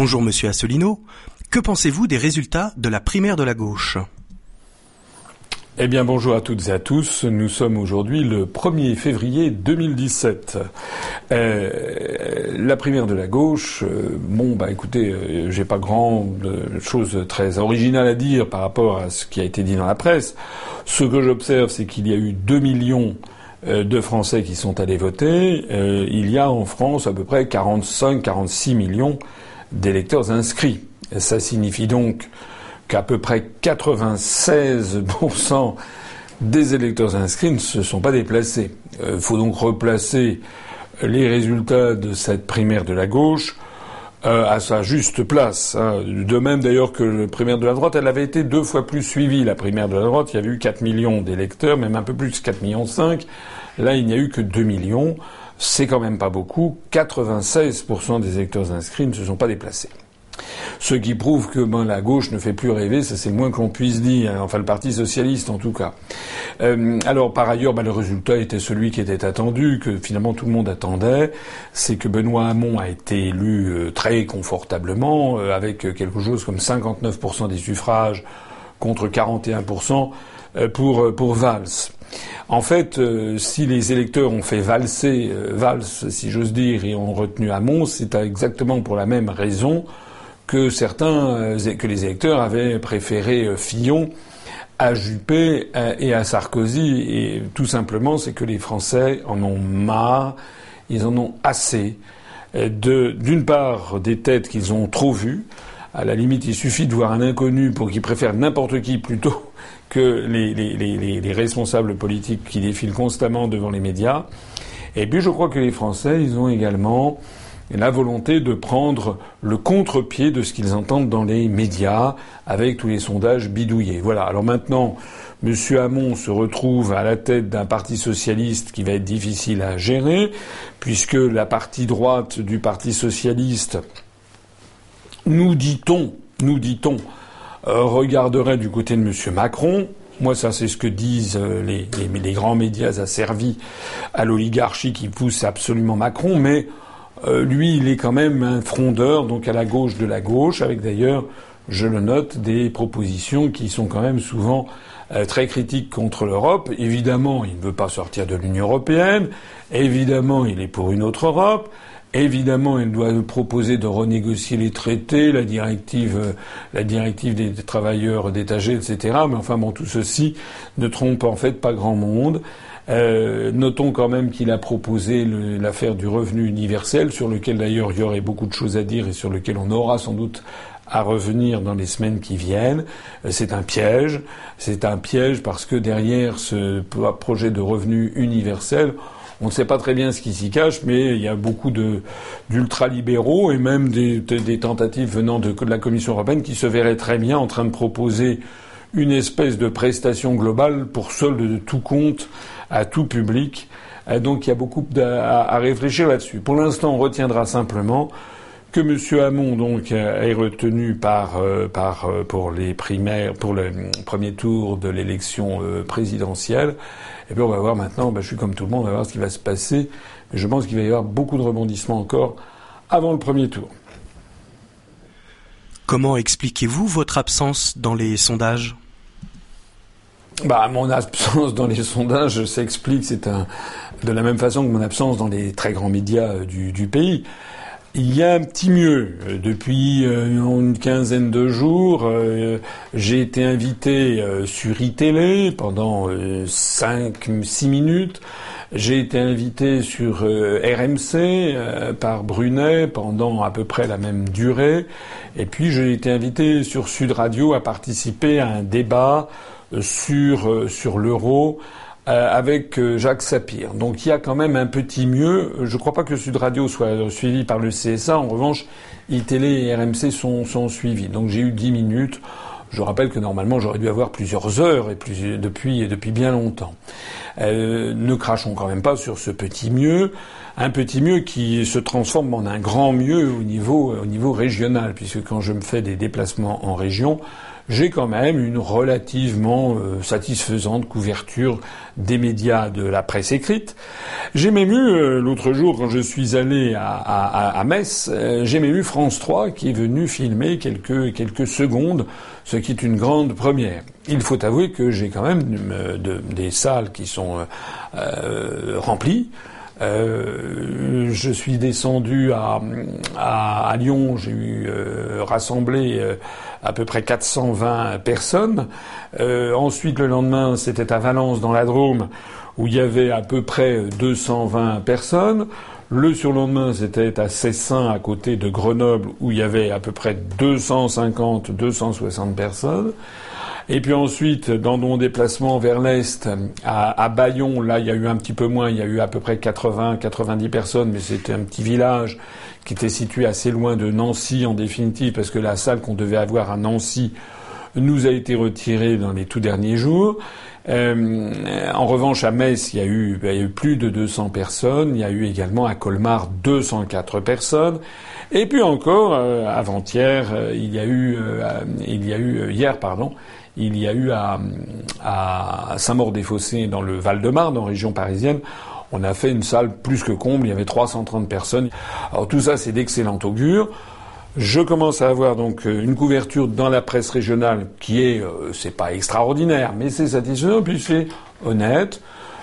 Bonjour Monsieur Asselineau. Que pensez-vous des résultats de la primaire de la gauche eh bien bonjour à toutes et à tous. Nous sommes aujourd'hui le 1er février 2017. Euh, la primaire de la gauche, euh, bon bah écoutez, euh, j'ai pas grand chose très originale à dire par rapport à ce qui a été dit dans la presse. Ce que j'observe, c'est qu'il y a eu 2 millions de Français qui sont allés voter. il y a en France à peu près 45-46 millions d'électeurs inscrits. Ça signifie donc qu'à peu près 96% des électeurs inscrits ne se sont pas déplacés. Il euh, faut donc replacer les résultats de cette primaire de la gauche euh, à sa juste place. Hein. De même d'ailleurs que la primaire de la droite, elle avait été deux fois plus suivie. La primaire de la droite, il y avait eu 4 millions d'électeurs, même un peu plus, 4 millions 5. Là, il n'y a eu que 2 millions. C'est quand même pas beaucoup. 96% des électeurs inscrits ne se sont pas déplacés. Ce qui prouve que ben, la gauche ne fait plus rêver, ça c'est le moins qu'on puisse dire, hein. enfin le Parti socialiste en tout cas. Euh, alors par ailleurs, ben, le résultat était celui qui était attendu, que finalement tout le monde attendait, c'est que Benoît Hamon a été élu euh, très confortablement, euh, avec quelque chose comme 59% des suffrages contre 41% pour, pour Valls. En fait, si les électeurs ont fait valser Valls, si j'ose dire, et ont retenu Hamon, c'est exactement pour la même raison que certains, euh, que les électeurs avaient préféré euh, Fillon à Juppé euh, et à Sarkozy. Et tout simplement, c'est que les Français en ont marre, ils en ont assez de, d'une part, des têtes qu'ils ont trop vues. À la limite, il suffit de voir un inconnu pour qu'ils préfèrent n'importe qui plutôt que les, les, les, les, responsables politiques qui défilent constamment devant les médias. Et puis, je crois que les Français, ils ont également la volonté de prendre le contre-pied de ce qu'ils entendent dans les médias avec tous les sondages bidouillés. Voilà. Alors maintenant, M. Hamon se retrouve à la tête d'un parti socialiste qui va être difficile à gérer, puisque la partie droite du parti socialiste, nous dit-on, nous dit-on, regarderait du côté de M. Macron. Moi, ça, c'est ce que disent euh, les, grands médias asservis à l'oligarchie qui pousse absolument Macron, mais euh, lui, il est quand même un frondeur, donc à la gauche de la gauche, avec d'ailleurs, je le note, des propositions qui sont quand même souvent euh, très critiques contre l'Europe. Évidemment, il ne veut pas sortir de l'Union européenne. Évidemment, il est pour une autre Europe. Évidemment, il doit proposer de renégocier les traités, la directive, euh, la directive des travailleurs détachés, etc. Mais enfin, bon, tout ceci ne trompe en fait pas grand monde. Euh, notons quand même qu'il a proposé l'affaire du revenu universel, sur lequel d'ailleurs il y aurait beaucoup de choses à dire et sur lequel on aura sans doute à revenir dans les semaines qui viennent. Euh, c'est un piège. C'est un piège parce que derrière ce projet de revenu universel, on ne sait pas très bien ce qui s'y cache, mais il y a beaucoup d'ultralibéraux et même des, tentatives venant de, la Commission européenne qui se verraient très bien en train de proposer une espèce de prestation globale pour solde de tout compte à tout public. Euh, donc il y a beaucoup à, réfléchir là-dessus. Pour l'instant, on retiendra simplement que M. Hamon donc est retenu par, euh, par euh, pour les primaires, pour le premier tour de l'élection présidentielle. Et puis on va voir maintenant. Ben, je suis comme tout le monde, on va voir ce qui va se passer. Mais je pense qu'il va y avoir beaucoup de rebondissements encore avant le premier tour. Comment expliquez-vous votre absence dans les sondages? Bah, mon absence dans les sondages s'explique, c'est un, de la même façon que mon absence dans les très grands médias euh, du, du pays. Il y a un petit mieux. Euh, depuis euh, une quinzaine de jours, j'ai été invité sur iTélé pendant 5-6 minutes. J'ai été invité sur RMC par Brunet pendant à peu près la même durée. Et puis j'ai été invité sur Sud Radio à participer à un débat sur, euh, sur l'euro euh, avec euh, Jacques Sapir. Donc il y a quand même un petit mieux. Je ne crois pas que Sud Radio soit suivi par le CSA. En revanche, iTélé et RMC sont, sont suivis. Donc j'ai eu 10 minutes. Je rappelle que normalement j'aurais dû avoir plusieurs heures et depuis, depuis bien longtemps. Euh, ne crachons quand même pas sur ce petit mieux, un petit mieux qui se transforme en un grand mieux au niveau, au niveau régional, puisque quand je me fais des déplacements en région, j'ai quand même une relativement euh, satisfaisante couverture des médias de la presse écrite. J'ai même eu, euh, l'autre jour, quand je suis allé à, à, à Metz, euh, j'ai même eu France 3 qui est venu filmer quelques, quelques secondes, ce qui est une grande première. Il faut avouer que j'ai quand même de, des salles qui sont remplies. Je suis descendu à, à, Lyon, j'ai eu rassemblé à peu près 420 personnes. ensuite, le lendemain, c'était à Valence, dans la Drôme, où il y avait à peu près 220 personnes. Le surlendemain, c'était à Cessin, à côté de Grenoble, où il y avait à peu près 250-260 personnes. Et puis ensuite, dans mon déplacement vers l'Est, à, à, Bayon, là, il y a eu un petit peu moins, il y a eu à peu près 80, 90 personnes, mais c'était un petit village qui était situé assez loin de Nancy en définitive, parce que la salle qu'on devait avoir à Nancy nous a été retirée dans les tout derniers jours. Euh, en revanche, à Metz, il y, a eu, il y a eu plus de 200 personnes. Il y a eu également à Colmar 204 personnes. Et puis encore, euh, avant-hier, euh, il y a eu, euh, il y a eu hier, pardon, il y a eu à, Saint-Maur-des-Fossés, dans le Val-de-Marne, en région parisienne, on a fait une salle plus que comble, il y avait 330 personnes. Alors tout ça, c'est d'excellent augure. Je commence à avoir donc une couverture dans la presse régionale qui est, euh, c'est pas extraordinaire, mais c'est satisfaisant, puis c'est honnête.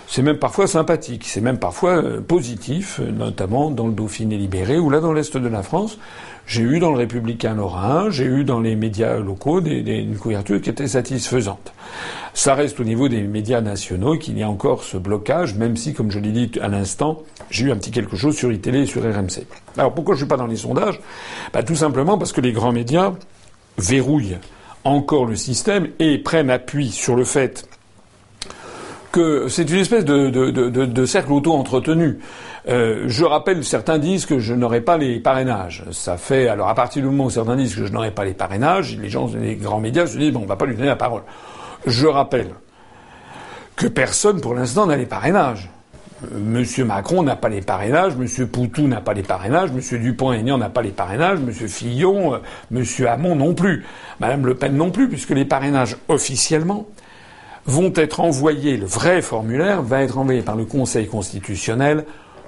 C'est même parfois sympathique, c'est même parfois euh, positif, notamment dans le Dauphiné libéré ou là dans l'Est de la France. J'ai eu dans le Républicain Lorrain, j'ai eu dans les médias locaux des, des, une couverture qui était satisfaisante. Ça reste au niveau des médias nationaux qu'il y a encore ce blocage, même si, comme je l'ai dit à l'instant, j'ai eu un petit quelque chose sur iTélé et sur RMC. Alors pourquoi je ne suis pas dans les sondages? Bah, Tout simplement parce que les grands médias verrouillent encore le système et prennent appui sur le fait c'est une espèce de cercle auto-entretenu. Euh, je rappelle, certains disent que je n'aurai pas les parrainages. Ça fait alors à partir du moment où certains disent que je n'aurai pas les parrainages, les gens, les grands médias se disent bon, on va pas lui donner la parole. Je rappelle que personne pour l'instant n'a les parrainages. Euh, Monsieur Macron n'a pas les parrainages, Monsieur Poutou n'a pas les parrainages, Monsieur Dupont-Aignan n'a pas les parrainages, Monsieur Fillon, euh, Monsieur Hamon non plus, Madame Le Pen non plus, puisque les parrainages officiellement vont être envoyés, le vrai formulaire va être envoyé par le Conseil constitutionnel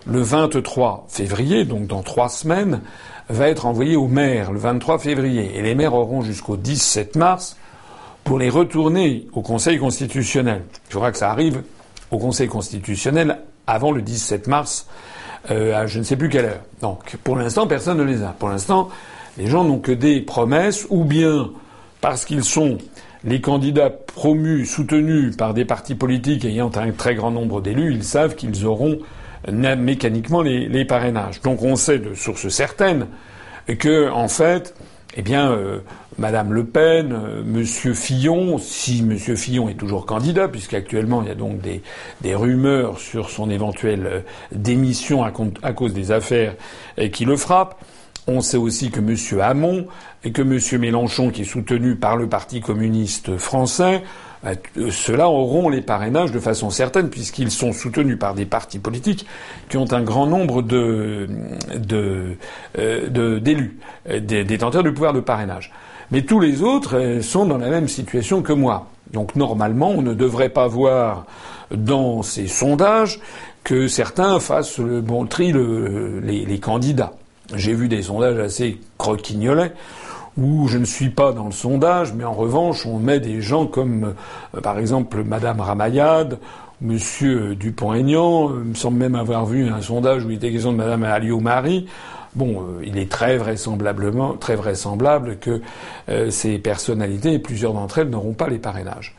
le 23 février, donc dans trois semaines, va être envoyé aux maires le 23 février. Et les maires auront jusqu'au 17 mars pour les retourner au Conseil constitutionnel. Il faudra que ça arrive au Conseil constitutionnel avant le 17 mars, euh, à je ne sais plus quelle heure. Donc, pour l'instant, personne ne les a. Pour l'instant, les gens n'ont que des promesses, ou bien parce qu'ils sont les candidats promus, soutenus par des partis politiques ayant un très grand nombre d'élus, ils savent qu'ils auront mécaniquement les, parrainages. Donc on sait de sources certaines que, en fait, eh bien, euh, Madame Le Pen, euh, Monsieur Fillon, si Monsieur Fillon est toujours candidat, puisqu'actuellement il y a donc des, rumeurs sur son éventuelle euh, démission à, à, cause des affaires qui le frappent. On sait aussi que Monsieur Hamon et que Monsieur Mélenchon, qui est soutenu par le Parti communiste français, euh, ceux-là auront les parrainages de façon certaine puisqu'ils sont soutenus par des partis politiques qui ont un grand nombre euh, d'élus, euh, des détenteurs du pouvoir de parrainage. Mais tous les autres sont dans la même situation que moi. Donc normalement, on ne devrait pas voir dans ces sondages que certains fassent le bon tri les candidats. J'ai vu des sondages assez croquignolets où je ne suis pas dans le sondage, mais en revanche, on met des gens comme, euh, par exemple, Madame Ramayad, Monsieur Dupont-Aignan. Il me semble même avoir vu un sondage où il était question de Madame Alliot-Marie. Bon, euh, il est très vraisemblablement, très vraisemblable que euh, ces personnalités, et plusieurs d'entre elles, n'auront pas les parrainages.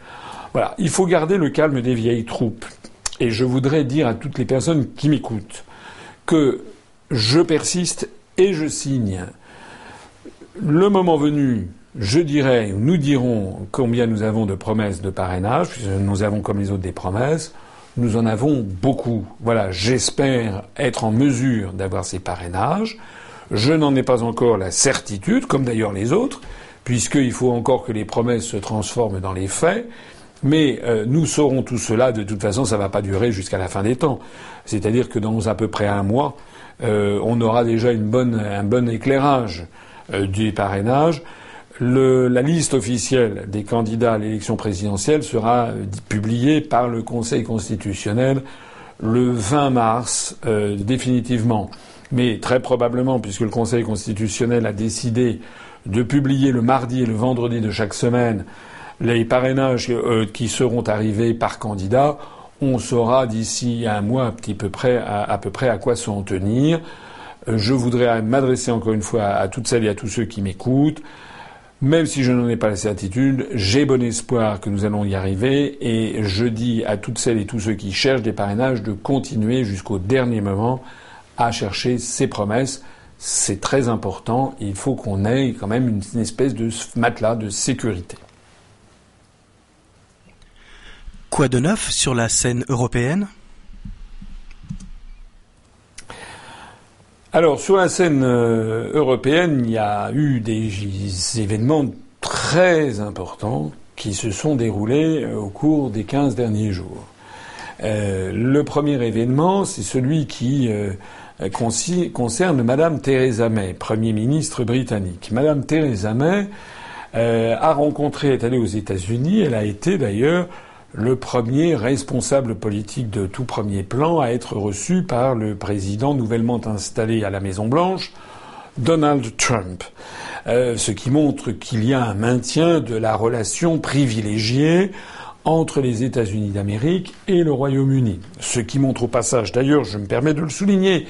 Voilà, il faut garder le calme des vieilles troupes. Et je voudrais dire à toutes les personnes qui m'écoutent que je persiste et je signe le moment venu, je dirais, nous dirons combien nous avons de promesses de parrainage, nous avons comme les autres des promesses. Nous en avons beaucoup. Voilà, j'espère être en mesure d'avoir ces parrainages. Je n'en ai pas encore la certitude, comme d'ailleurs les autres, puisqu'il faut encore que les promesses se transforment dans les faits. Mais euh, nous saurons tout cela. De toute façon, ça ne va pas durer jusqu'à la fin des temps. C'est-à-dire que dans à peu près un mois, on aura déjà un bon éclairage euh, du parrainage. la liste officielle des candidats à l'élection présidentielle sera publiée par le Conseil constitutionnel le 20 mars euh, définitivement. Mais très probablement, puisque le Conseil constitutionnel a décidé de publier le mardi et le vendredi de chaque semaine les parrainages euh, qui seront arrivés par candidat, on saura d'ici un mois à, peu près, à, peu près à quoi s'en tenir. Euh, je voudrais m'adresser encore une fois à toutes celles et à tous ceux qui m'écoutent. Même si je n'en ai pas la certitude, j'ai bon espoir que nous allons y arriver et je dis à toutes celles et tous ceux qui cherchent des parrainages de continuer jusqu'au dernier moment à chercher ces promesses. C'est très important. Il faut qu'on ait quand même une espèce de matelas de sécurité. Quoi de neuf sur la scène européenne? Alors sur la scène euh, européenne, il y a eu des événements très importants qui se sont déroulés euh, au cours des 15 derniers jours. Euh, le premier événement, c'est celui qui concerne Madame Theresa May, Premier ministre britannique. Madame Theresa May a rencontré, est allée aux États-Unis, elle a été d'ailleurs le premier responsable politique de tout premier plan à être reçu par le président nouvellement installé à la Maison Blanche, Donald Trump. Euh, ce qui montre qu'il y a un maintien de la relation privilégiée entre les États-Unis d'Amérique et le Royaume-Uni. Ce qui montre au passage, d'ailleurs, je me permets de le souligner,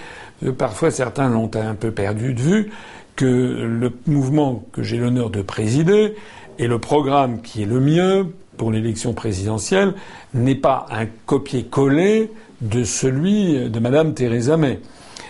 parfois certains l'ont un peu perdu de vue, que le mouvement que j'ai l'honneur de présider et le programme qui est le mien pour l'élection présidentielle n'est pas un copier-coller de celui de Madame Theresa May.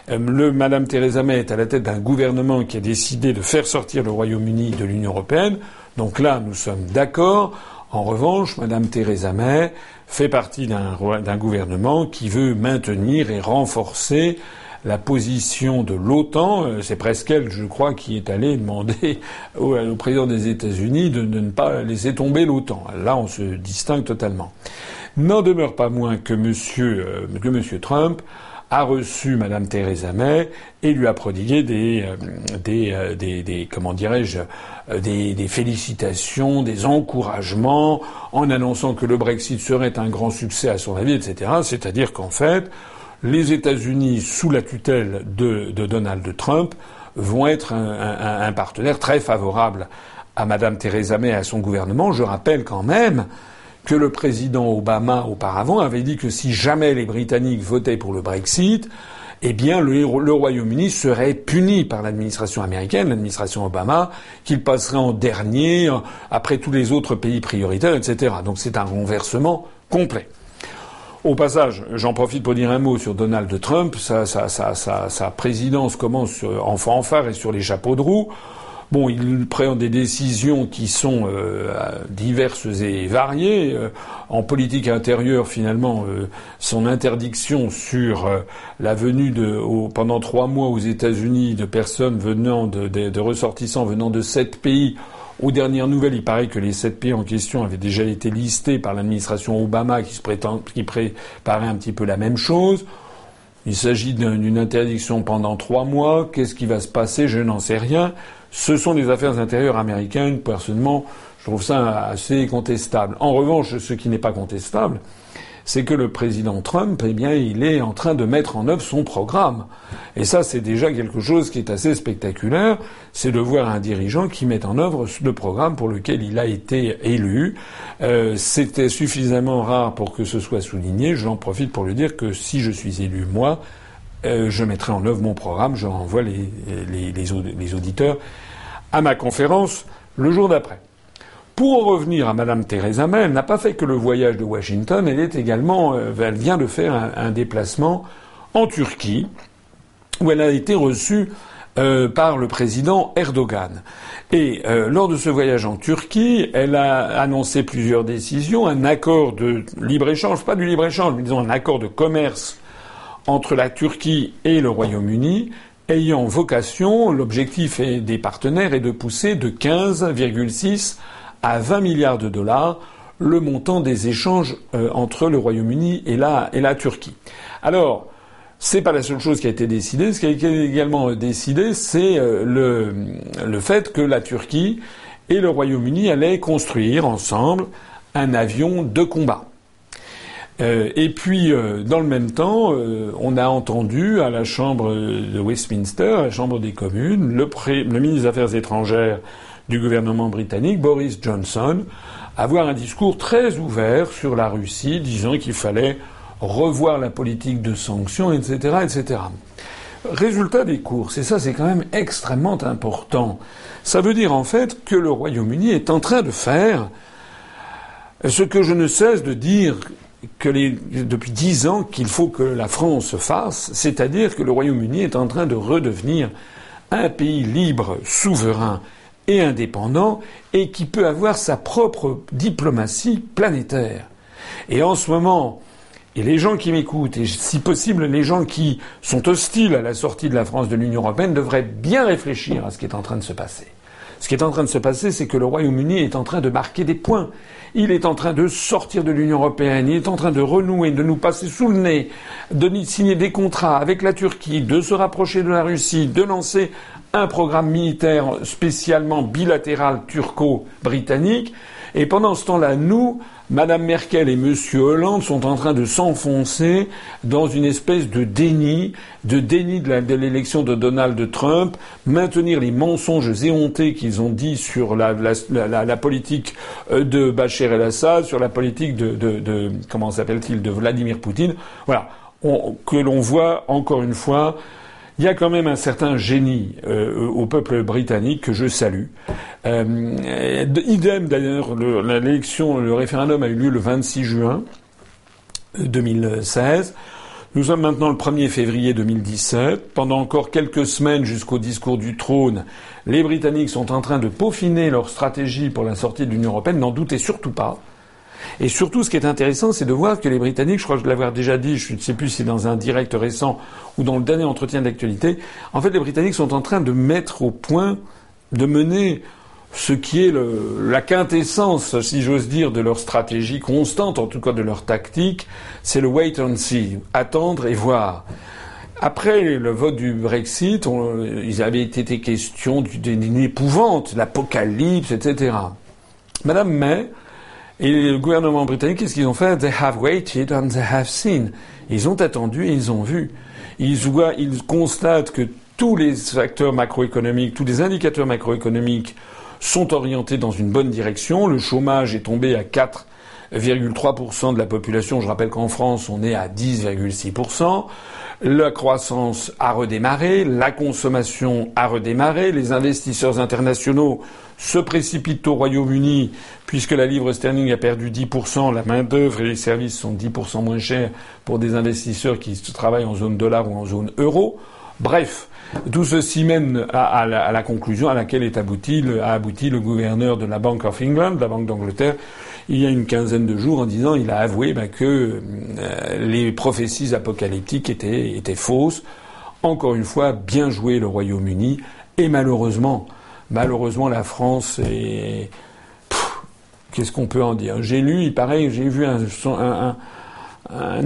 Euh, le Madame Theresa May est à la tête d'un gouvernement qui a décidé de faire sortir le Royaume-Uni de l'Union européenne. Donc là, nous sommes d'accord. En revanche, Madame Theresa May fait partie d'un gouvernement qui veut maintenir et renforcer la position de l'OTAN. Euh, c'est presque elle, je crois, qui est allée demander au, président des États-Unis de, ne pas laisser tomber l'OTAN. Là, on se distingue totalement. N'en demeure pas moins que Monsieur, euh, que Monsieur Trump a reçu Madame Theresa May et lui a prodigué des, euh, des, des, des, comment dirais-je, des, des, félicitations, des encouragements, en annonçant que le Brexit serait un grand succès à son avis, etc. C'est-à-dire qu'en fait, les États-Unis, sous la tutelle de, Donald Trump, vont être un, partenaire très favorable à Madame Theresa May et à son gouvernement. Je rappelle quand même que le président Obama, auparavant, avait dit que si jamais les Britanniques votaient pour le Brexit, eh bien, le, Royaume-Uni serait puni par l'administration américaine, l'administration Obama, qu'il passerait en dernier après tous les autres pays prioritaires, etc. Donc c'est un renversement complet. Au passage, j'en profite pour dire un mot sur Donald Trump. Sa, présidence commence en fanfare et sur les chapeaux de roue. Bon, il prend des décisions qui sont euh, diverses et variées. Euh, en politique intérieure, finalement, euh, son interdiction sur la venue pendant trois mois aux États-Unis de personnes venant de, de ressortissants venant de sept pays aux dernières nouvelles, il paraît que les sept pays en question avaient déjà été listés par l'administration Obama qui, se prétend, un petit peu la même chose. Il s'agit d'une interdiction pendant trois mois. Qu'est-ce qui va se passer? Je n'en sais rien. Ce sont des affaires intérieures américaines. Personnellement, je trouve ça assez contestable. En revanche, ce qui n'est pas contestable, c'est que le président Trump, eh bien, il est en train de mettre en œuvre son programme. Et ça, c'est déjà quelque chose qui est assez spectaculaire, c'est de voir un dirigeant qui met en œuvre le programme pour lequel il a été élu. Euh, C'était suffisamment rare pour que ce soit souligné. J'en profite pour lui dire que si je suis élu, moi, euh, je mettrai en œuvre mon programme, je renvoie les auditeurs à ma conférence le jour d'après. Pour revenir à Madame Theresa May, elle n'a pas fait que le voyage de Washington, elle est également, euh, elle vient de faire un, déplacement en Turquie, où elle a été reçue euh, par le président Erdogan. Et euh, lors de ce voyage en Turquie, elle a annoncé plusieurs décisions, un accord de libre-échange, pas du libre-échange, mais disons un accord de commerce entre la Turquie et le Royaume-Uni, ayant vocation, l'objectif des partenaires est de pousser de 15,6 à 20 milliards de dollars le montant des échanges euh, entre le Royaume-Uni et la, Turquie. Alors, c'est pas la seule chose qui a été décidée. Ce qui a été également décidé, c'est euh, le, fait que la Turquie et le Royaume-Uni allait construire ensemble un avion de combat. Euh, et puis, euh, dans le même temps, euh, on a entendu à la Chambre de Westminster, à la Chambre des communes, le, ministre des Affaires étrangères du gouvernement britannique, Boris Johnson, avoir un discours très ouvert sur la Russie, disant qu'il fallait revoir la politique de sanctions, etc., etc. Résultat des courses, et ça c'est quand même extrêmement important. Ça veut dire en fait que le Royaume-Uni est en train de faire ce que je ne cesse de dire depuis dix ans qu'il faut que la France fasse, c'est-à-dire que le Royaume-Uni est en train de redevenir un pays libre, souverain indépendant, et qui peut avoir sa propre diplomatie planétaire. Et en ce moment, et les gens qui m'écoutent, et si possible les gens qui sont hostiles à la sortie de la France de l'Union européenne, devraient bien réfléchir à ce qui est en train de se passer. Ce qui est en train de se passer, c'est que le Royaume-Uni est en train de marquer des points. Il est en train de sortir de l'Union européenne, il est en train de renouer, de nous passer sous le nez, de signer des contrats avec la Turquie, de se rapprocher de la Russie, de lancer un programme militaire spécialement bilatéral turco-britannique. Et pendant ce temps-là, nous, Madame Merkel et Monsieur Hollande sont en train de s'enfoncer dans une espèce de déni, de déni de l'élection de, Donald Trump, maintenir les mensonges éhontés qu'ils ont dit sur la, politique euh, de Bachar el-Assad, sur la politique de, de comment s'appelle-t-il, de Vladimir Poutine. Voilà, que l'on voit encore une fois il y a quand même un certain génie euh, au peuple britannique que je salue. Euh, idem d'ailleurs, l'élection, le référendum a eu lieu le 26 juin 2016. Nous sommes maintenant le 1er février 2017. Pendant encore quelques semaines jusqu'au discours du trône, les Britanniques sont en train de peaufiner leur stratégie pour la sortie de l'Union européenne. N'en doutez surtout pas. Et surtout, ce qui est intéressant, c'est de voir que les Britanniques, je crois que je l'avoir déjà dit, je ne sais plus si dans un direct récent ou dans le dernier entretien d'actualité, en fait, les Britanniques sont en train de mettre au point, de mener ce qui est la quintessence, si j'ose dire, de leur stratégie constante, en tout cas de leur tactique, c'est le wait and see, attendre et voir. Après le vote du Brexit, il avait été question d'une épouvante, l'apocalypse, etc. Madame May et le gouvernement britannique, qu'est-ce qu'ils ont fait? They have waited and they have seen. Ils ont attendu et ils ont vu. Ils voient, ils constatent que tous les facteurs macroéconomiques, tous les indicateurs macroéconomiques sont orientés dans une bonne direction. Le chômage est tombé à 4,3% de la population. Je rappelle qu'en France, on est à 10,6%. La croissance a redémarré, la consommation a redémarré, les investisseurs internationaux se précipitent au Royaume-Uni puisque la livre sterling a perdu 10%, la main-d'œuvre et les services sont 10% moins chers pour des investisseurs qui travaillent en zone dollar ou en zone euro. Bref, tout ceci mène à, la, conclusion à laquelle est a abouti le gouverneur de la Bank of England, la Banque d'Angleterre, il y a une quinzaine de jours en disant il a avoué bah, que euh, les prophéties apocalyptiques étaient, fausses. Encore une fois, bien joué le Royaume-Uni et malheureusement, malheureusement la France est qu'est-ce qu'on peut en dire? J'ai lu, il paraît, j'ai vu un,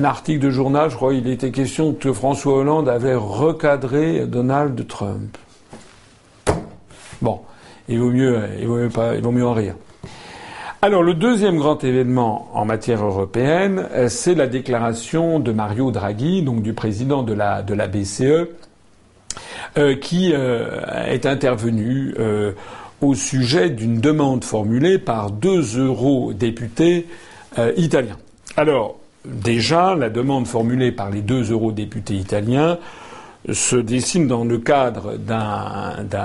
article de journal, je crois, il était question que François Hollande avait recadré Donald Trump. Bon, il vaut mieux, il vaut mieux pas, il vaut mieux en rire. Alors le deuxième grand événement en matière européenne, euh, c'est la déclaration de Mario Draghi, donc du président de la, BCE, euh, qui euh, est intervenu au sujet d'une demande formulée par deux eurodéputés italiens. Alors déjà, la demande formulée par les deux eurodéputés italiens se dessine dans le cadre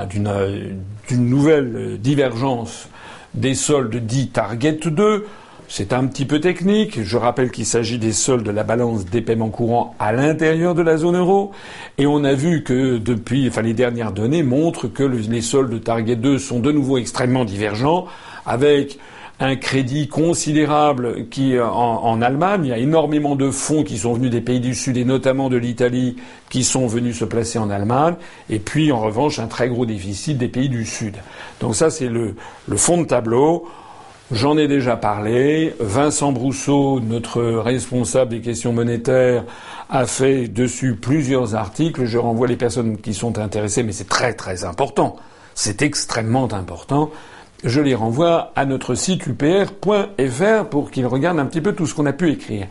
d'une nouvelle divergence des soldes dits Target 2. C'est un petit peu technique. Je rappelle qu'il s'agit des soldes de la balance des paiements courants à l'intérieur de la zone euro. Et on a vu que depuis, enfin, les dernières données montrent que les soldes Target 2 sont de nouveau extrêmement divergents avec un crédit considérable qui en, en, Allemagne. Il y a énormément de fonds qui sont venus des pays du Sud et notamment de l'Italie qui sont venus se placer en Allemagne. Et puis en revanche un très gros déficit des pays du Sud. Donc ça c'est le, le fond de tableau. J'en ai déjà parlé. Vincent Brousseau, notre responsable des questions monétaires, a fait dessus plusieurs articles. Je renvoie les personnes qui sont intéressées, mais c'est très très important. C'est extrêmement important. Je les renvoie à notre site upr.fr pour qu'ils regardent un petit peu tout ce qu'on a pu écrire.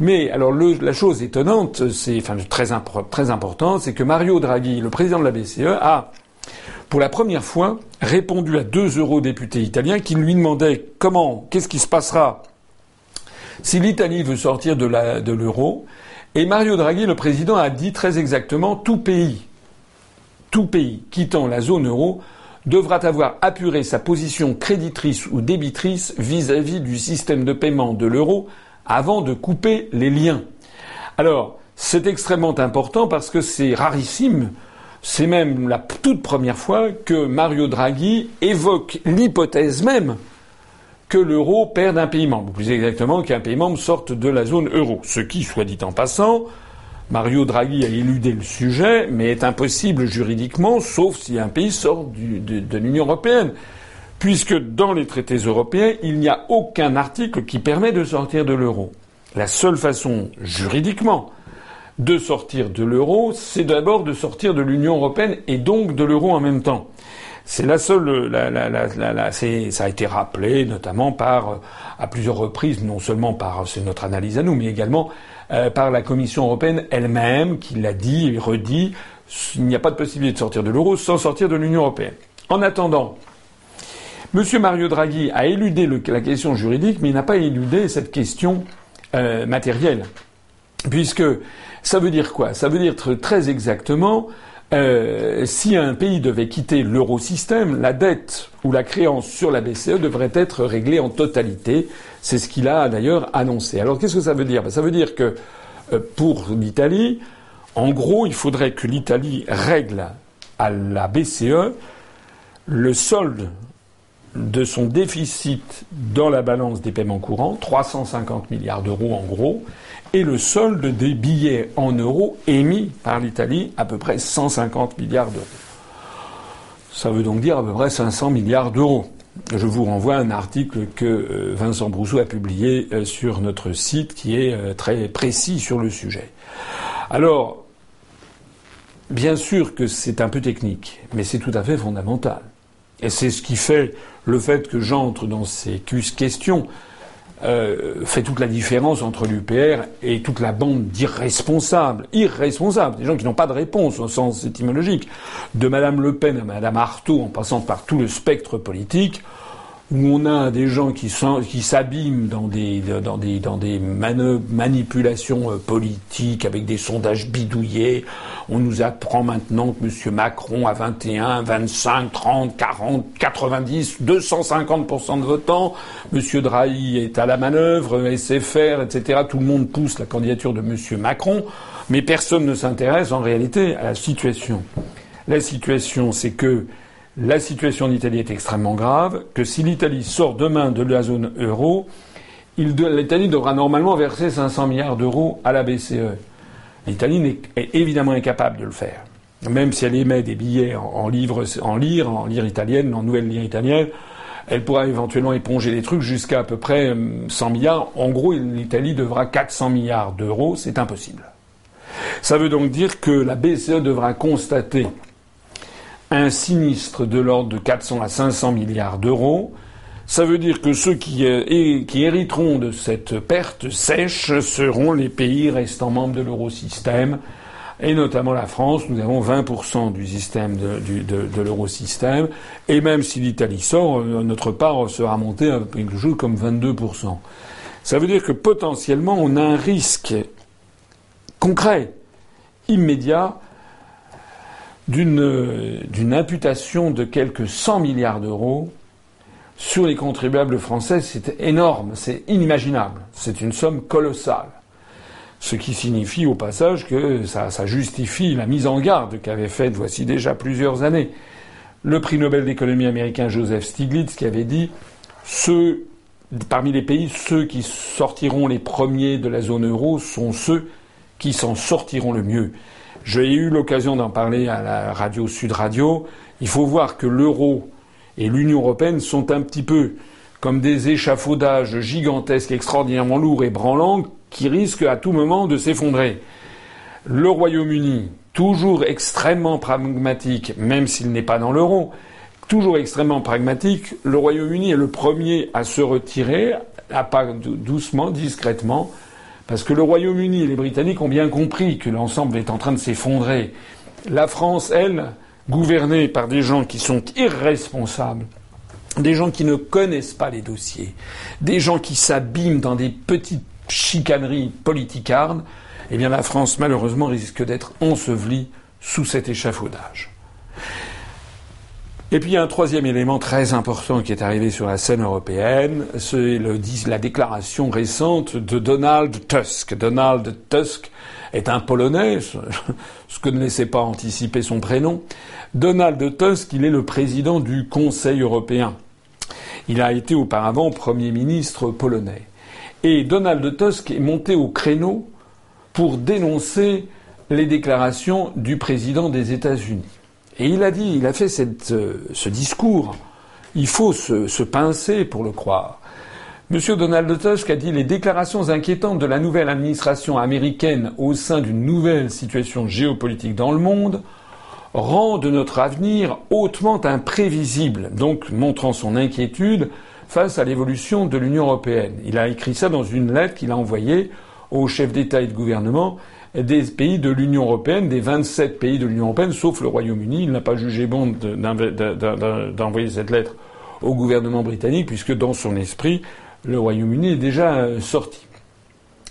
Mais alors la chose étonnante, c'est enfin très, très importante, c'est que Mario Draghi, le président de la BCE, a pour la première fois répondu à deux eurodéputés italiens qui lui demandaient comment, qu'est-ce qui se passera si l'Italie veut sortir de l'euro. Et Mario Draghi, le président, a dit très exactement tout pays, tout pays quittant la zone euro devra avoir apuré sa position créditrice ou débitrice vis-à-vis du système de paiement de l'euro avant de couper les liens. Alors, c'est extrêmement important parce que c'est rarissime. C'est même la toute première fois que Mario Draghi évoque l'hypothèse même que l'euro perde un pays membre, plus exactement qu'un pays membre sorte de la zone euro. Ce qui, soit dit en passant, Mario Draghi a éludé le sujet, mais est impossible juridiquement, sauf si un pays sort de, l'Union européenne. Puisque dans les traités européens, il n'y a aucun article qui permet de sortir de l'euro. La seule façon, juridiquement, de sortir de l'euro, c'est d'abord de sortir de l'Union européenne et donc de l'euro en même temps. C'est la seule, ça a été rappelé notamment par, à plusieurs reprises, non seulement par, c'est notre analyse à nous, mais également euh, par la Commission européenne elle-même, qui l'a dit et redit, il n'y a pas de possibilité de sortir de l'euro sans sortir de l'Union européenne. En attendant, M. Mario Draghi a éludé la question juridique, mais il n'a pas éludé cette question euh, matérielle. Puisque ça veut dire quoi? Ça veut dire très exactement euh, si un pays devait quitter l'eurosystème, la dette ou la créance sur la BCE devrait être réglée en totalité. C'est ce qu'il a d'ailleurs annoncé. Alors qu'est-ce que ça veut dire? Ben, Ça veut dire que euh, pour l'Italie, en gros, il faudrait que l'Italie règle à la BCE le solde de son déficit dans la balance des paiements courants, 350 milliards d'euros en gros, et le solde des billets en euros émis par l'Italie, à peu près 150 milliards d'euros. Ça veut donc dire à peu près 500 milliards d'euros. Je vous renvoie à un article que euh, Vincent Brousseau a publié euh, sur notre site qui est euh, très précis sur le sujet. Alors, bien sûr que c'est un peu technique, mais c'est tout à fait fondamental. Et c'est ce qui fait le fait que j'entre dans ces questions euh, fait toute la différence entre l'UPR et toute la bande d'irresponsables, irresponsables, des gens qui n'ont pas de réponse au sens étymologique, de Madame Le Pen à Madame Artaud, en passant par tout le spectre politique où on a des gens qui s'abîment dans des, manipulations euh, politiques avec des sondages bidouillés. On nous apprend maintenant que M. Macron a 21, 25, 30, 40, 90, 250% de votants. M. Drahi est à la manœuvre, SFR, etc. Tout le monde pousse la candidature de M. Macron, mais personne ne s'intéresse en réalité à la situation. La situation, c'est que la situation en Italie est extrêmement grave, que si l'Italie sort demain de la zone euro, l'Italie devra normalement verser 500 milliards d'euros à la BCE. L'Italie est évidemment incapable de le faire. Même si elle émet des billets en, livres, en lire, en lire italienne, en nouvelle lire italienne, elle pourra éventuellement éponger les trucs jusqu'à à peu près 100 euh, milliards. En gros, l'Italie devra 400 milliards d'euros. C'est impossible. Ça veut donc dire que la BCE devra constater un sinistre de l'ordre de 400 à 500 milliards d'euros. Ça veut dire que ceux qui, euh, qui, hériteront de cette perte sèche seront les pays restant membres de l'eurosystème, et notamment la France. Nous avons 20% du système de, de, l'eurosystème, et même si l'Italie sort, euh, notre part sera montée à quelque chose comme 22%. Ça veut dire que potentiellement on a un risque concret, immédiat, d'une imputation de quelques 100 milliards d'euros sur les contribuables français, c'est énorme, c'est inimaginable, c'est une somme colossale. Ce qui signifie au passage que ça, ça justifie la mise en garde qu'avait faite voici déjà plusieurs années le prix Nobel d'économie américain Joseph Stiglitz qui avait dit ceux parmi les pays ceux qui sortiront les premiers de la zone euro sont ceux qui s'en sortiront le mieux. J'ai eu l'occasion d'en parler à la radio Sud Radio. Il faut voir que l'euro et l'Union européenne sont un petit peu comme des échafaudages gigantesques, extraordinairement lourds et branlants qui risquent à tout moment de s'effondrer. Le Royaume-Uni, toujours extrêmement pragmatique, même s'il n'est pas dans l'euro, toujours extrêmement pragmatique, le Royaume-Uni est le premier à se retirer, à pas doucement, discrètement, parce que le Royaume-Uni et les Britanniques ont bien compris que l'ensemble est en train de s'effondrer. La France, elle, gouvernée par des gens qui sont irresponsables, des gens qui ne connaissent pas les dossiers, des gens qui s'abîment dans des petites chicaneries politicardes, eh bien la France, malheureusement, risque d'être ensevelie sous cet échafaudage. Et puis il y a un troisième élément très important qui est arrivé sur la scène européenne, c'est la déclaration récente de Donald Tusk. Donald Tusk est un Polonais, ce que ne laissait pas anticiper son prénom. Donald Tusk, il est le président du Conseil européen. Il a été auparavant Premier ministre polonais. Et Donald Tusk est monté au créneau pour dénoncer les déclarations du président des États-Unis. Et il a dit, il a fait euh, ce discours. Il faut se, pincer pour le croire. Monsieur Donald Tusk a dit les déclarations inquiétantes de la nouvelle administration américaine au sein d'une nouvelle situation géopolitique dans le monde rendent notre avenir hautement imprévisible, donc montrant son inquiétude face à l'évolution de l'Union européenne. Il a écrit ça dans une lettre qu'il a envoyée aux chefs d'État et de gouvernement des pays de l'Union européenne, des 27 pays de l'Union européenne, sauf le Royaume-Uni. Il n'a pas jugé bon d'envoyer cette lettre au gouvernement britannique, puisque dans son esprit, le Royaume-Uni est déjà euh, sorti.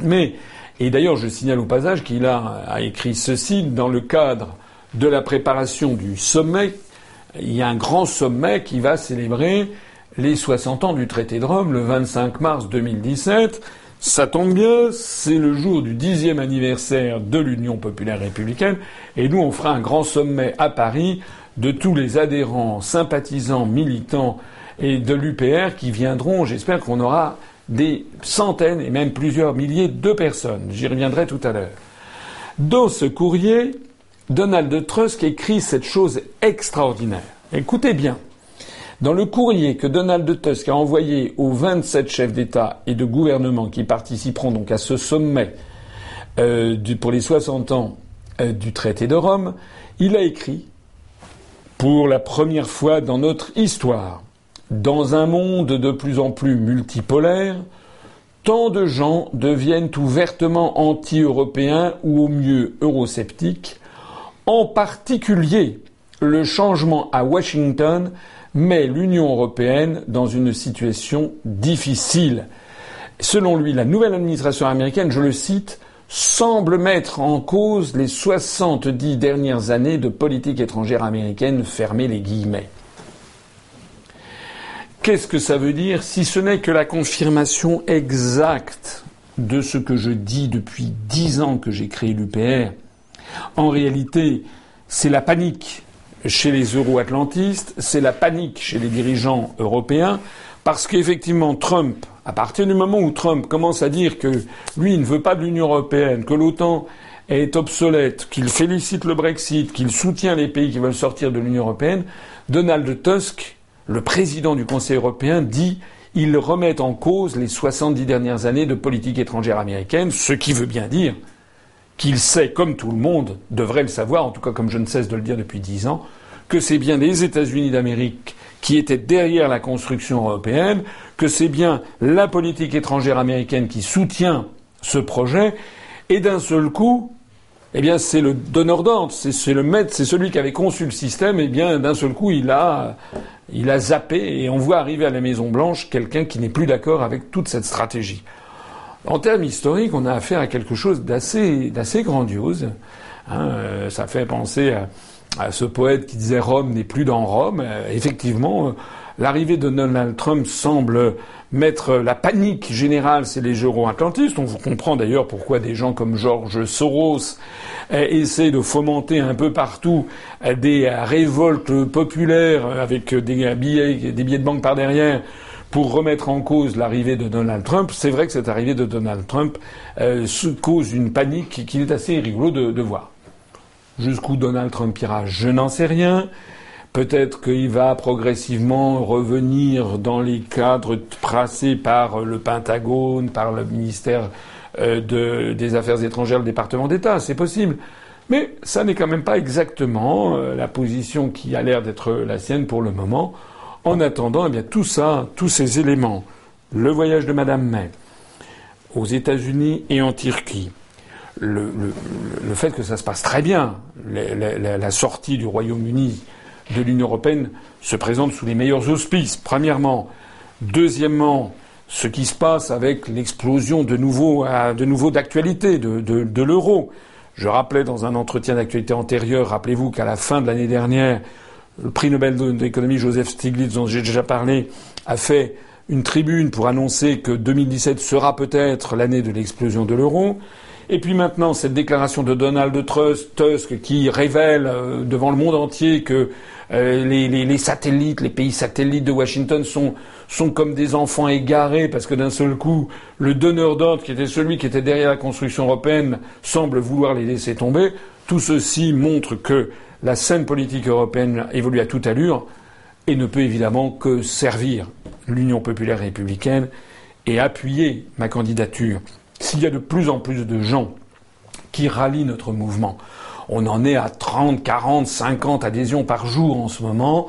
Mais, et d'ailleurs, je signale au passage qu'il a, a écrit ceci dans le cadre de la préparation du sommet. Il y a un grand sommet qui va célébrer les 60 ans du traité de Rome le 25 mars 2017 ça tombe bien, c'est le jour du dixième anniversaire de l'Union populaire républicaine, et nous on fera un grand sommet à Paris de tous les adhérents, sympathisants, militants et de l'UPR qui viendront. J'espère qu'on aura des centaines et même plusieurs milliers de personnes. J'y reviendrai tout à l'heure. Dans ce courrier, Donald Trump écrit cette chose extraordinaire. Écoutez bien. Dans le courrier que Donald Tusk a envoyé aux 27 chefs d'État et de gouvernement qui participeront donc à ce sommet euh, pour les 60 ans euh, du traité de Rome, il a écrit pour la première fois dans notre histoire, dans un monde de plus en plus multipolaire, tant de gens deviennent ouvertement anti-européens ou au mieux eurosceptiques, en particulier le changement à Washington met l'Union européenne dans une situation difficile. Selon lui, la nouvelle administration américaine, je le cite, semble mettre en cause les 70 dernières années de politique étrangère américaine, fermez les guillemets. Qu'est-ce que ça veut dire si ce n'est que la confirmation exacte de ce que je dis depuis dix ans que j'ai créé l'UPR En réalité, c'est la panique chez les euro-atlantistes, c'est la panique chez les dirigeants européens, parce qu'effectivement, Trump, à partir du moment où Trump commence à dire que lui ne veut pas de l'Union européenne, que l'OTAN est obsolète, qu'il félicite le Brexit, qu'il soutient les pays qui veulent sortir de l'Union européenne, Donald Tusk, le président du Conseil européen, dit il remet en cause les 70 dernières années de politique étrangère américaine, ce qui veut bien dire qu'il sait, comme tout le monde devrait le savoir, en tout cas comme je ne cesse de le dire depuis dix ans, que c'est bien les États-Unis d'Amérique qui étaient derrière la construction européenne, que c'est bien la politique étrangère américaine qui soutient ce projet, et d'un seul coup, eh bien, c'est le donneur d'ordre, c'est le maître, c'est celui qui avait conçu le système, et eh bien, d'un seul coup, il a, il a zappé, et on voit arriver à la Maison Blanche quelqu'un qui n'est plus d'accord avec toute cette stratégie. En termes historiques, on a affaire à quelque chose d'assez, grandiose. Hein, euh, ça fait penser à, ce poète qui disait Rome n'est plus dans Rome. Euh, effectivement, euh, l'arrivée de Donald Trump semble mettre la panique générale chez les euro-atlantistes. On comprend d'ailleurs pourquoi des gens comme George Soros essaient de fomenter un peu partout des révoltes populaires avec des billets, des billets de banque par derrière pour remettre en cause l'arrivée de Donald Trump. C'est vrai que cette arrivée de Donald Trump euh, cause une panique qu'il est assez rigolo de, voir. Jusqu'où Donald Trump ira, je n'en sais rien. Peut-être qu'il va progressivement revenir dans les cadres tracés par le Pentagone, par le ministère euh, de, des Affaires étrangères, le département d'État. C'est possible. Mais ça n'est quand même pas exactement euh, la position qui a l'air d'être la sienne pour le moment. En attendant, eh tout ça, tous ces éléments, le voyage de Madame May aux États-Unis et en Turquie, le, fait que ça se passe très bien, la sortie du Royaume-Uni de l'Union européenne se présente sous les meilleurs auspices, premièrement. Deuxièmement, ce qui se passe avec l'explosion de nouveau, euh, de d'actualité de, de, l'euro. Je rappelais dans un entretien d'actualité antérieur, rappelez-vous qu'à la fin de l'année dernière, le prix Nobel d'économie Joseph Stiglitz, dont j'ai déjà parlé, a fait une tribune pour annoncer que 2017 sera peut-être l'année de l'explosion de l'euro. Et puis maintenant, cette déclaration de Donald Tusk qui révèle euh, devant le monde entier que euh, les, satellites, les pays satellites de Washington sont, sont comme des enfants égarés parce que d'un seul coup, le donneur d'ordre, qui était celui qui était derrière la construction européenne, semble vouloir les laisser tomber. Tout ceci montre que la scène politique européenne évolue à toute allure et ne peut évidemment que servir l'Union populaire républicaine et appuyer ma candidature. S'il y a de plus en plus de gens qui rallient notre mouvement, on en est à 30, 40, 50 adhésions par jour en ce moment.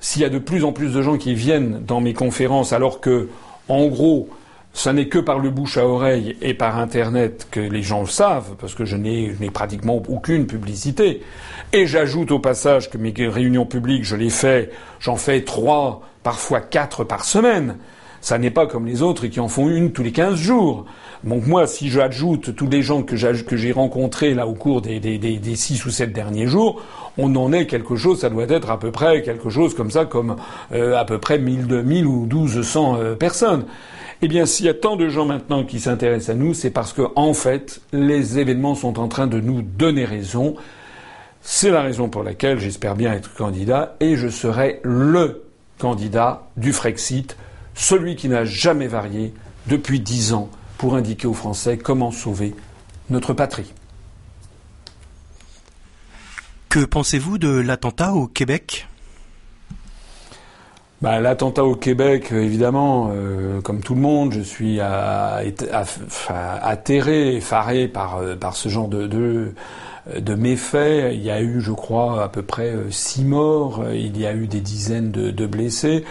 S'il y a de plus en plus de gens qui viennent dans mes conférences alors que, en gros, ce n'est que par le bouche à oreille et par Internet que les gens le savent, parce que je n'ai pratiquement aucune publicité. Et j'ajoute au passage que mes réunions publiques, je les fais, j'en fais trois, parfois quatre par semaine. Ça n'est pas comme les autres qui en font une tous les quinze jours. Donc moi, si j'ajoute tous les gens que j'ai rencontrés là au cours des, des, six ou sept derniers jours, on en est quelque chose, ça doit être à peu près quelque chose comme ça, comme euh, à peu près 1000, 1000 ou 1200 euh, personnes. Eh bien, s'il y a tant de gens maintenant qui s'intéressent à nous, c'est parce que, en fait, les événements sont en train de nous donner raison. C'est la raison pour laquelle j'espère bien être candidat et je serai le candidat du Frexit, celui qui n'a jamais varié depuis dix ans pour indiquer aux Français comment sauver notre patrie. Que pensez-vous de l'attentat au Québec? Bah, L'attentat au Québec, évidemment, euh, comme tout le monde, je suis atterré, effaré par, euh, par ce genre de, de, méfaits. Il y a eu, je crois, à peu près euh, six morts, il y a eu des dizaines de blessés.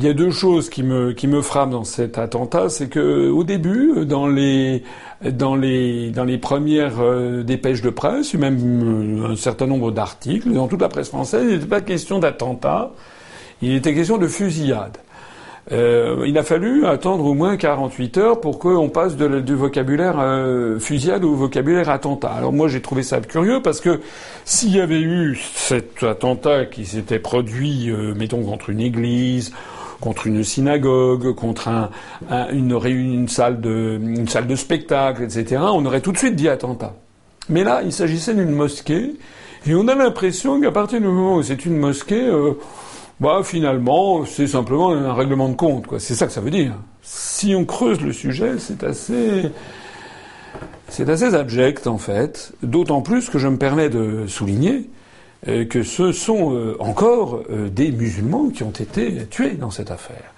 Il y a deux choses qui me, qui me frappent dans cet attentat, c'est que au début, dans les, dans les, dans les premières euh, dépêches de presse, même euh, un certain nombre d'articles, dans toute la presse française, il n'était pas question d'attentat, il était question de fusillade. Euh, il a fallu attendre au moins 48 heures pour qu'on passe du vocabulaire fusillade au vocabulaire attentat. Alors moi j'ai trouvé ça curieux parce que s'il y avait eu cet attentat qui s'était produit, mettons contre une église, contre une synagogue, contre un, une, une, salle de, une salle de spectacle, etc., on aurait tout de suite dit attentat. Mais là, il s'agissait d'une mosquée, et on a l'impression qu'à partir du moment où c'est une mosquée, euh, bah finalement, c'est simplement un règlement de compte, quoi. C'est ça que ça veut dire. Si on creuse le sujet, c'est assez, c'est assez abject en fait. D'autant plus que je me permets de souligner euh, que ce sont euh, encore euh, des musulmans qui ont été tués dans cette affaire.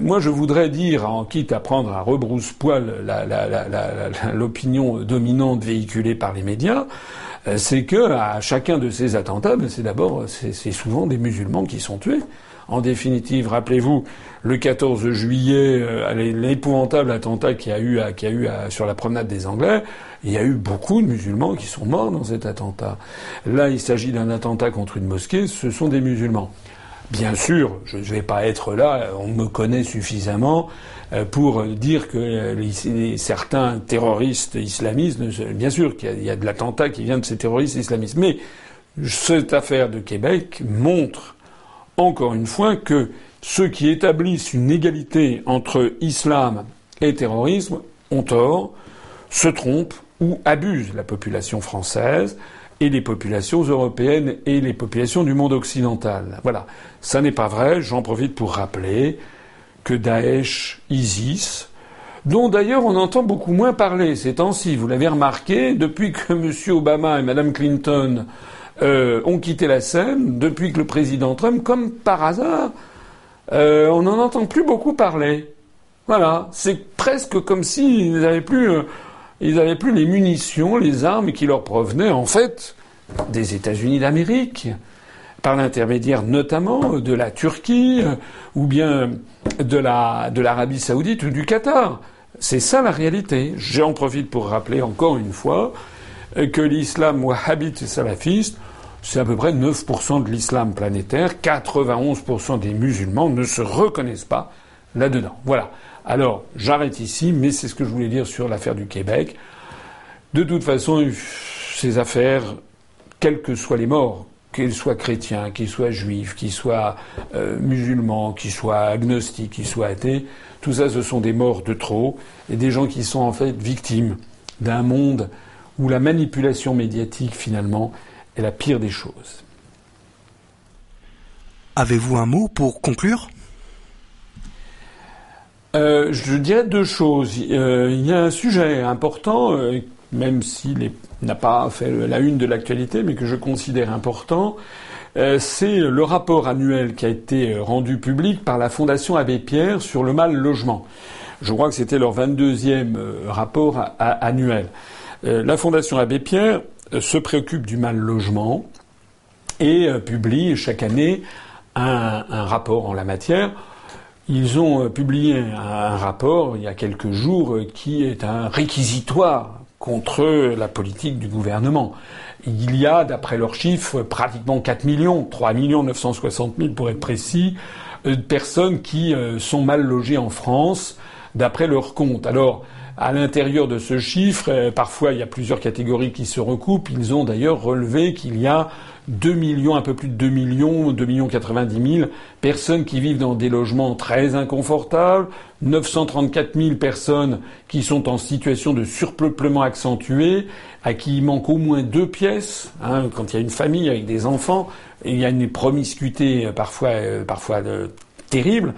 moi, je voudrais dire, en quitte à prendre à rebrousse-poil l'opinion dominante véhiculée par les médias, c'est que à chacun de ces attentats, ben, c'est d'abord, c'est souvent des musulmans qui sont tués. En définitive, rappelez-vous le 14 juillet, l'épouvantable attentat qu'il y a eu, qui a eu sur la promenade des Anglais il y a eu beaucoup de musulmans qui sont morts dans cet attentat. Là, il s'agit d'un attentat contre une mosquée, ce sont des musulmans. Bien sûr, je ne vais pas être là, on me connaît suffisamment euh, pour dire que euh, certains terroristes islamistes, bien sûr qu'il y a de l'attentat qui vient de ces terroristes islamistes, mais cette affaire de Québec montre encore une fois que ceux qui établissent une égalité entre islam et terrorisme ont tort, se trompent où abuse la population française et les populations européennes et les populations du monde occidental. Voilà. Ça n'est pas vrai. J'en profite pour rappeler que Daesh, ISIS, dont d'ailleurs on entend beaucoup moins parler ces temps-ci. Vous l'avez remarqué, depuis que M. Obama et Mme Clinton euh, ont quitté la scène, depuis que le président Trump, comme par hasard, euh, on n'en entend plus beaucoup parler. Voilà, c'est presque comme s'ils n'avaient plus euh, ils n'avaient plus les munitions, les armes qui leur provenaient en fait des États-Unis d'Amérique, par l'intermédiaire notamment de la Turquie euh, ou bien de la de l'Arabie Saoudite ou du Qatar. C'est ça la réalité. J'en profite pour rappeler encore une fois euh, que l'islam wahhabite et salafiste, c'est à peu près 9% de l'islam planétaire. 91% des musulmans ne se reconnaissent pas là-dedans. Voilà. Alors, j'arrête ici, mais c'est ce que je voulais dire sur l'affaire du Québec. De toute façon, ces affaires, quels que soient les morts, qu'ils soient chrétiens, qu'ils soient juifs, qu'ils soient euh, musulmans, qu'ils soient agnostiques, qu'ils soient athées, tout ça, ce sont des morts de trop et des gens qui sont en fait victimes d'un monde où la manipulation médiatique, finalement, est la pire des choses. Avez-vous un mot pour conclure? Euh, Je dirais deux choses. Euh, il y a un sujet important, euh, même s'il n'a pas fait la une de l'actualité, mais que je considère important. c'est le rapport annuel qui a été rendu public par la Fondation Abbé Pierre sur le mal logement. Je crois que c'était leur 22e rapport annuel. la Fondation Abbé Pierre se préoccupe du mal logement et publie chaque année un rapport en la matière. Ils ont euh, publié un rapport il y a quelques jours euh, qui est un réquisitoire contre la politique du gouvernement. Il y a, d'après leurs chiffres, pratiquement 4 millions, 3 millions 960 000 pour être précis, euh, de personnes qui sont mal logées en France, d'après leurs comptes. À l'intérieur de ce chiffre, parfois il y a plusieurs catégories qui se recoupent. Ils ont d'ailleurs relevé qu'il y a 2 millions, un peu plus de 2 millions, 2 millions 90 000 personnes qui vivent dans des logements très inconfortables, 934 000 personnes qui sont en situation de surpeuplement accentué, à qui il manque au moins deux pièces. Hein, quand il y a une famille avec des enfants, il y a une promiscuité euh, parfois, euh, parfois euh, terrible.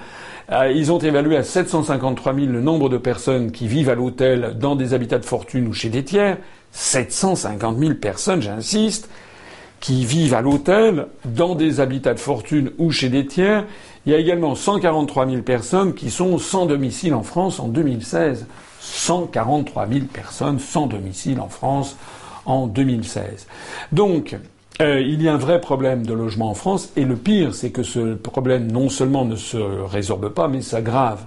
Ils ont évalué à 753 000 le nombre de personnes qui vivent à l'hôtel dans des habitats de fortune ou chez des tiers. 750 000 personnes, j'insiste qui vivent à l'hôtel, dans des habitats de fortune ou chez des tiers. Il y a également 143 000 personnes qui sont sans domicile en France en 2016. 143 000 personnes sans domicile en France en 2016. Donc, euh, il y a un vrai problème de logement en France, et le pire, c'est que ce problème non seulement ne se résorbe pas, mais s'aggrave.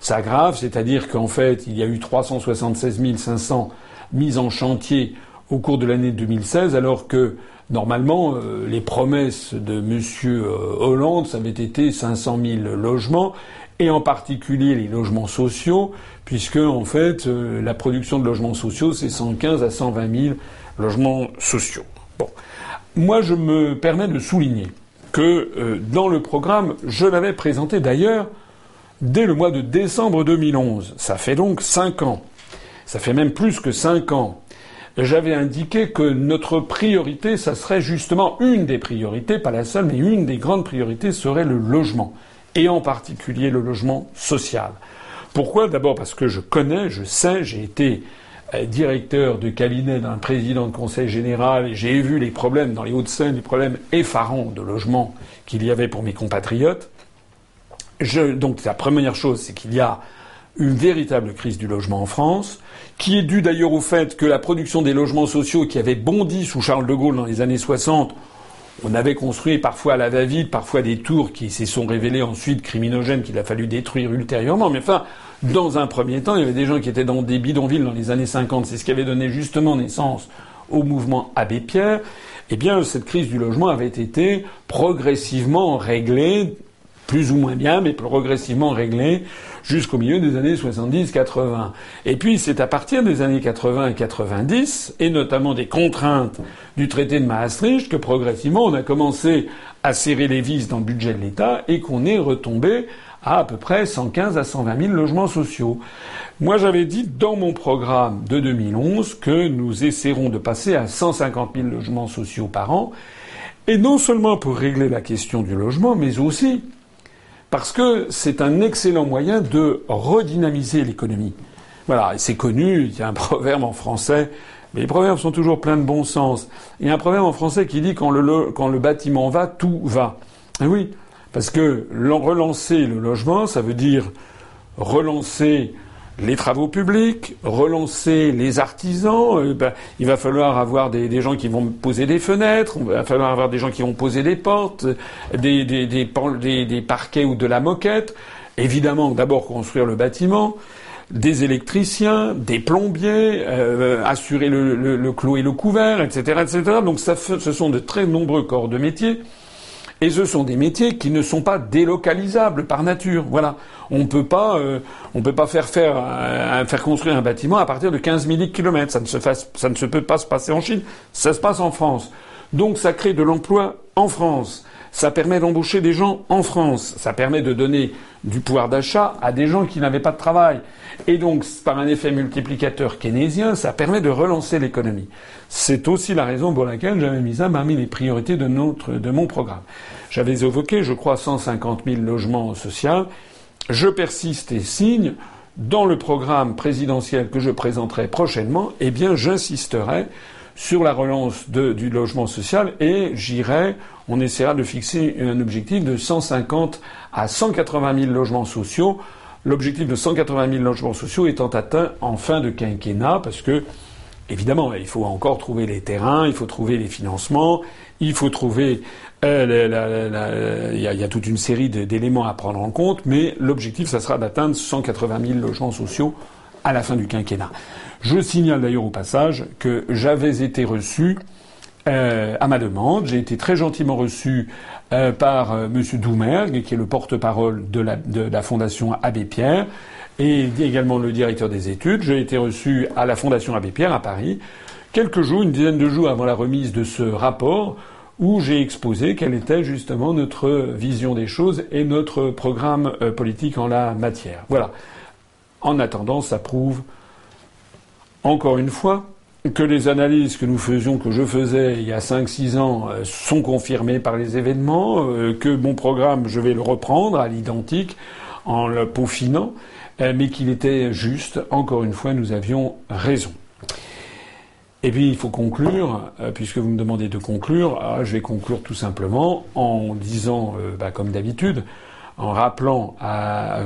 S'aggrave, c'est-à-dire qu'en fait, il y a eu 376 500 mises en chantier au cours de l'année 2016, alors que Normalement, euh, les promesses de M. Euh, Hollande, ça avait été 500 000 logements, et en particulier les logements sociaux, puisque en fait, la production de logements sociaux, c'est 115 à 120 000 logements sociaux. Moi, je me permets de souligner que dans le programme, je l'avais présenté d'ailleurs dès le mois de décembre 2011. Ça fait donc cinq ans. Ça fait même plus que cinq ans j'avais indiqué que notre priorité, ça serait justement une des priorités, pas la seule, mais une des grandes priorités serait le logement, et en particulier le logement social. Pourquoi? D'abord parce que je connais, je sais, j'ai été euh, directeur de cabinet d'un président de conseil général j'ai vu les problèmes dans les Hauts-de-Seine, les problèmes effarants de logement qu'il y avait pour mes compatriotes. Donc la première chose, c'est qu'il y a une véritable crise du logement en France qui est dû d'ailleurs au fait que la production des logements sociaux qui avait bondi sous Charles de Gaulle dans les années 60, on avait construit parfois à la va-vite, parfois des tours qui se sont révélées ensuite criminogènes qu'il a fallu détruire ultérieurement. Mais enfin, dans un premier temps, il y avait des gens qui étaient dans des bidonvilles dans les années 50. C'est ce qui avait donné justement naissance au mouvement Abbé Pierre. Eh bien, cette crise du logement avait été progressivement réglée, plus ou moins bien, mais progressivement réglée jusqu'au milieu des années 70-80. Et puis c'est à partir des années 80 et 90, et notamment des contraintes du traité de Maastricht, que progressivement on a commencé à serrer les vis dans le budget de l'État et qu'on est retombé à à peu près 115 à 120 000 logements sociaux. Moi, j'avais dit dans mon programme de 2011 que nous essaierons de passer à 150 000 logements sociaux par an, et non seulement pour régler la question du logement, mais aussi parce que c'est un excellent moyen de redynamiser l'économie. Voilà, c'est connu, il y a un proverbe en français, mais les proverbes sont toujours pleins de bon sens. Il y a un proverbe en français qui dit quand le, quand le bâtiment va, tout va. Et oui, parce que relancer le logement, ça veut dire relancer les travaux publics, relancer les artisans. Euh, ben, il va falloir avoir des, gens qui vont poser des fenêtres, il va falloir avoir des gens qui vont poser des portes, des, parquets ou de la moquette. Évidemment, d'abord construire le bâtiment des électriciens, des plombiers, euh, assurer le, le, clos et le couvert, etc., etc. Donc ce sont de très nombreux corps de métiers. Et ce sont des métiers qui ne sont pas délocalisables par nature. Voilà, on peut pas, euh, on peut pas faire faire euh, faire construire un bâtiment à partir de 15 000 km. Ça ne se fasse, ça ne se peut pas se passer en Chine. Ça se passe en France. Donc ça crée de l'emploi en France. Ça permet d'embaucher des gens en France. Ça permet de donner du pouvoir d'achat à des gens qui n'avaient pas de travail. Et donc, par un effet multiplicateur keynésien, ça permet de relancer l'économie. C'est aussi la raison pour laquelle j'avais mis ça parmi les priorités de, mon programme. J'avais évoqué, je crois, 150 000 logements sociaux. Je persiste et signe. Dans le programme présidentiel que je présenterai prochainement, eh bien, j'insisterai sur la relance du logement social et j'irai, on essaiera de fixer un objectif de 150 à 180 000 logements sociaux L'objectif de 180 000 logements sociaux étant atteint en fin de quinquennat, parce que, évidemment, il faut encore trouver les terrains, il faut trouver les financements, il faut trouver. Euh, il, y a, toute une série d'éléments à prendre en compte, mais l'objectif, ça sera d'atteindre 180 000 logements sociaux à la fin du quinquennat. Je signale d'ailleurs au passage que j'avais été reçu euh, à ma demande. J'ai été très gentiment reçu euh, par euh, M. Doumergue, qui est le porte-parole de la, de la Fondation Abbé Pierre, et également le directeur des études. J'ai été reçu à la Fondation Abbé Pierre à Paris, quelques jours, une dizaine de jours avant la remise de ce rapport, où j'ai exposé quelle était justement notre vision des choses et notre programme politique en la matière. Voilà. En attendant, ça prouve encore une fois que les analyses que nous faisions, que je faisais il y a 5-6 ans, euh, sont confirmées par les événements, euh, que mon programme, je vais le reprendre à l'identique en le peaufinant, euh, mais qu'il était juste. Encore une fois, nous avions raison. Et puis il faut conclure, puisque vous me demandez de conclure, ah, je vais conclure tout simplement en disant, bah, comme d'habitude, en rappelant,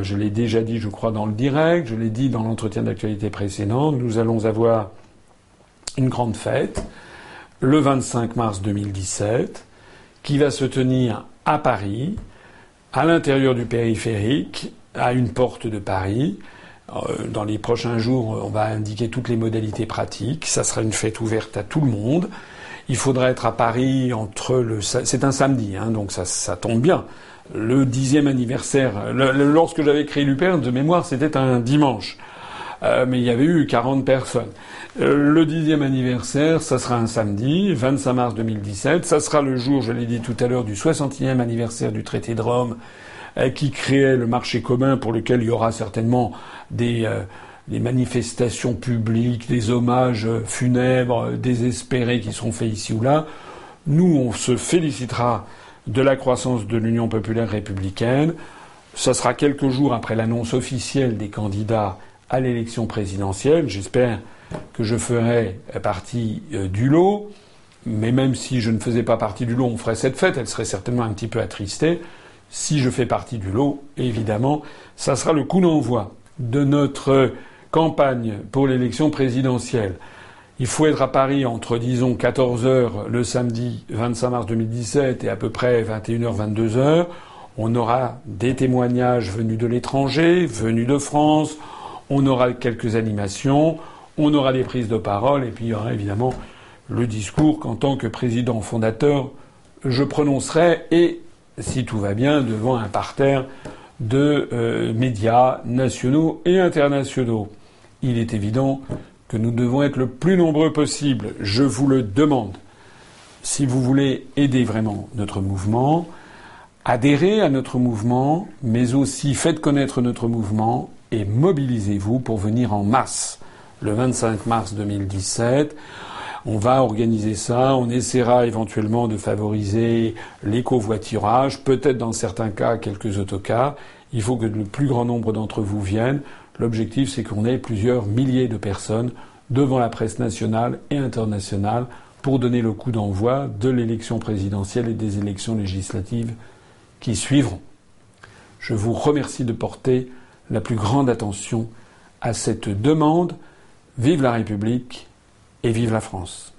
je l'ai déjà dit, je crois, dans le direct, je l'ai dit dans l'entretien d'actualité précédent, nous allons avoir une grande fête le 25 mars 2017 qui va se tenir à Paris, à l'intérieur du périphérique, à une porte de Paris. Euh, dans les prochains jours, on va indiquer toutes les modalités pratiques. Ça sera une fête ouverte à tout le monde. Il faudra être à Paris entre le. C'est un samedi, hein, donc ça, tombe bien. Le dixième anniversaire. lorsque j'avais créé l'UPER, de mémoire, c'était un dimanche. Euh, mais il y avait eu 40 personnes. Euh, le dixième anniversaire, ça sera un samedi, 25 mars 2017. Ça sera le jour, je l'ai dit tout à l'heure, du 60e anniversaire du traité de Rome, euh, qui créait le marché commun pour lequel il y aura certainement des, euh, des manifestations publiques, des hommages funèbres, désespérés qui seront faits ici ou là. Nous, on se félicitera de la croissance de l'Union populaire républicaine. Ça sera quelques jours après l'annonce officielle des candidats à l'élection présidentielle. J'espère que je ferais partie euh, du lot, mais même si je ne faisais pas partie du lot, on ferait cette fête, elle serait certainement un petit peu attristée. Si je fais partie du lot, évidemment, ça sera le coup d'envoi de notre campagne pour l'élection présidentielle. Il faut être à Paris entre, disons, 14 heures le samedi 25 mars 2017 et à peu près 21h, 22h. On aura des témoignages venus de l'étranger, venus de France. On aura quelques animations on aura des prises de parole, et puis il y aura évidemment le discours qu'en tant que président fondateur, je prononcerai, et si tout va bien, devant un parterre de euh, médias nationaux et internationaux. Il est évident que nous devons être le plus nombreux possible. Je vous le demande. Si vous voulez aider vraiment notre mouvement, adhérez à notre mouvement, mais aussi faites connaître notre mouvement et mobilisez-vous pour venir en masse le 25 mars 2017. On va organiser ça, on essaiera éventuellement de favoriser l'écovoiturage, peut-être dans certains cas quelques autocars. Il faut que le plus grand nombre d'entre vous viennent. L'objectif, c'est qu'on ait plusieurs milliers de personnes devant la presse nationale et internationale pour donner le coup d'envoi de l'élection présidentielle et des élections législatives qui suivront. Je vous remercie de porter la plus grande attention à cette demande Vive la République et vive la France.